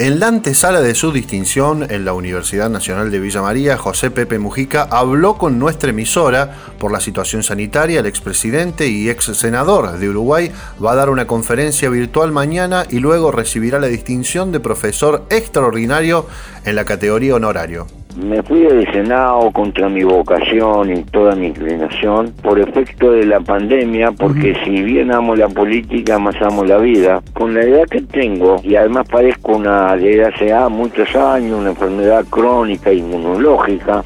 En la antesala de su distinción en la Universidad Nacional de Villa María, José Pepe Mujica habló con nuestra emisora por la situación sanitaria. El expresidente y ex senador de Uruguay va a dar una conferencia virtual mañana y luego recibirá la distinción de profesor extraordinario en la categoría honorario. Me fui del Senado contra mi vocación y toda mi inclinación por efecto de la pandemia, porque si bien amo la política, más amo la vida. Con la edad que tengo, y además padezco una de hace muchos años, una enfermedad crónica inmunológica,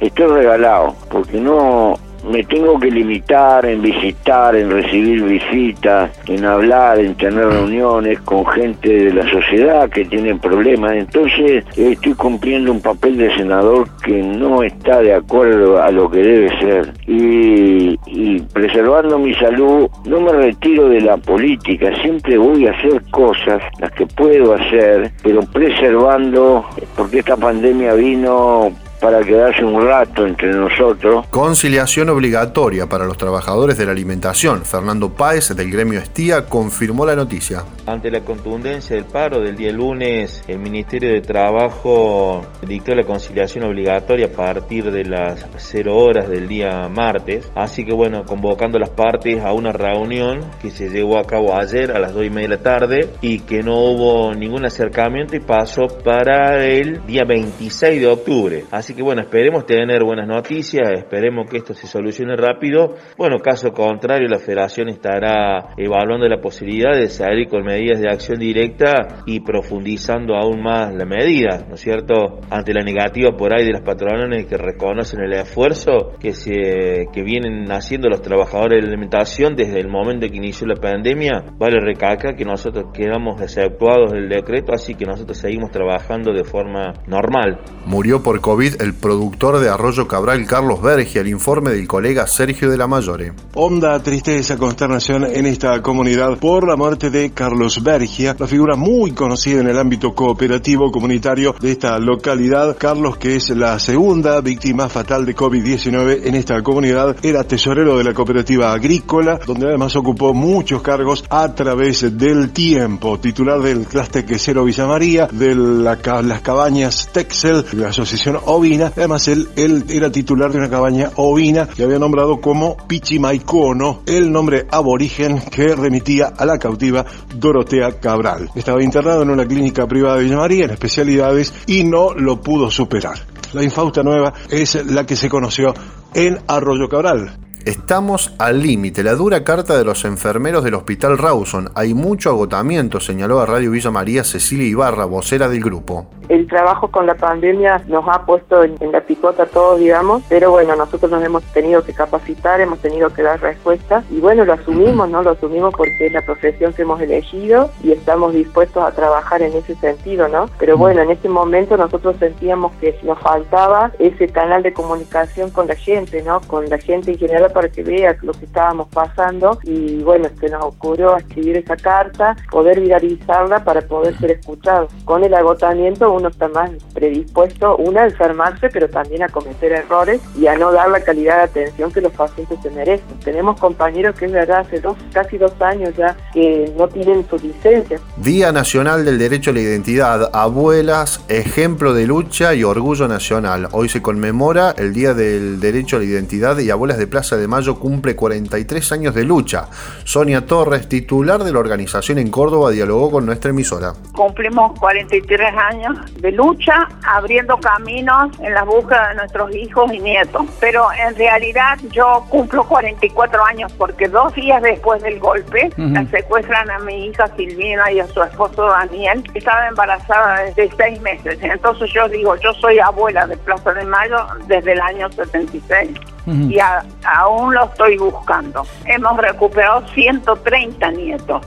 estoy regalado, porque no me tengo que limitar en visitar, en recibir visitas, en hablar, en tener reuniones con gente de la sociedad que tiene problemas. Entonces estoy cumpliendo un papel de senador que no está de acuerdo a lo que debe ser. Y, y preservando mi salud, no me retiro de la política, siempre voy a hacer cosas, las que puedo hacer, pero preservando, porque esta pandemia vino para quedarse un rato entre nosotros. Conciliación obligatoria para los trabajadores de la alimentación. Fernando Páez, del gremio Estía, confirmó la noticia. Ante la contundencia del paro del día lunes, el Ministerio de Trabajo dictó la conciliación obligatoria a partir de las 0 horas del día martes. Así que bueno, convocando a las partes a una reunión que se llevó a cabo ayer a las 2 y media de la tarde y que no hubo ningún acercamiento y pasó para el día 26 de octubre. Así Así que bueno, esperemos tener buenas noticias, esperemos que esto se solucione rápido. Bueno, caso contrario, la federación estará evaluando la posibilidad de salir con medidas de acción directa y profundizando aún más la medida, ¿no es cierto? Ante la negativa por ahí de las patronales que reconocen el esfuerzo que se que vienen haciendo los trabajadores de alimentación desde el momento que inició la pandemia, vale recalcar que nosotros quedamos exceptuados del decreto, así que nosotros seguimos trabajando de forma normal. Murió por COVID el productor de Arroyo Cabral, Carlos Berge, el informe del colega Sergio de la Mayore. Honda tristeza, consternación en esta comunidad por la muerte de Carlos Bergia, la figura muy conocida en el ámbito cooperativo comunitario de esta localidad. Carlos, que es la segunda víctima fatal de COVID-19 en esta comunidad, era tesorero de la cooperativa agrícola, donde además ocupó muchos cargos a través del tiempo, titular del Cluster Quesero Villa María, de las cabañas Texel, de la asociación Además, él, él era titular de una cabaña ovina que había nombrado como Pichimaicono, el nombre aborigen que remitía a la cautiva Dorotea Cabral. Estaba internado en una clínica privada de Villa María en especialidades y no lo pudo superar. La infausta nueva es la que se conoció en Arroyo Cabral. Estamos al límite. La dura carta de los enfermeros del Hospital Rawson. Hay mucho agotamiento, señaló a Radio Villa María Cecilia Ibarra, vocera del grupo el trabajo con la pandemia nos ha puesto en, la picota todos, digamos, pero bueno, nosotros nos hemos tenido que capacitar, hemos tenido que dar respuestas y bueno, lo asumimos, ¿no? Lo asumimos porque es la profesión que hemos elegido y estamos dispuestos a trabajar en ese sentido, ¿no? Pero bueno, en ese momento nosotros sentíamos que nos faltaba ese canal de comunicación con la gente, ¿no? Con la gente en general para que vea lo que estábamos pasando y bueno, se nos ocurrió escribir esa carta, poder viralizarla para poder ser escuchados. Con el agotamiento uno está más predispuesto, una, a enfermarse, pero también a cometer errores y a no dar la calidad de atención que los pacientes se merecen. Tenemos compañeros que es verdad, hace dos, casi dos años ya, que no tienen su licencia. Día Nacional del Derecho a la Identidad, abuelas, ejemplo de lucha y orgullo nacional. Hoy se conmemora el Día del Derecho a la Identidad y Abuelas de Plaza de Mayo cumple 43 años de lucha. Sonia Torres, titular de la organización en Córdoba, dialogó con nuestra emisora. Cumplimos 43 años de lucha, abriendo caminos en la búsqueda de nuestros hijos y nietos. Pero en realidad yo cumplo 44 años porque dos días después del golpe la secuestran a mi hija Silvina y a su esposo Daniel. Estaba embarazada desde seis meses. Entonces yo digo, yo soy abuela de Plaza de Mayo desde el año 76 y aún lo estoy buscando. Hemos recuperado 130 nietos,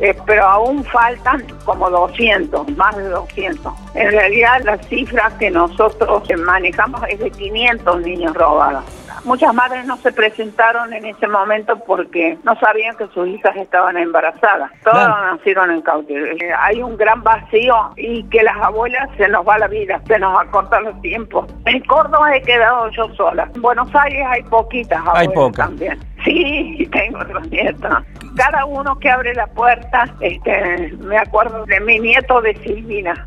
eh, pero aún faltan como 200, más de 200. En realidad la cifra que nosotros manejamos es de 500 niños robados. Muchas madres no se presentaron en ese momento porque no sabían que sus hijas estaban embarazadas. Todas nacieron en cautiverio. Eh, hay un gran vacío y que las abuelas se nos va la vida, se nos acortan los tiempos. En Córdoba he quedado yo sola. En Buenos Aires hay poquitas abuelas hay pocas. también. Sí, tengo otros nietos. Cada uno que abre la puerta, este, me acuerdo de mi nieto de Silvina.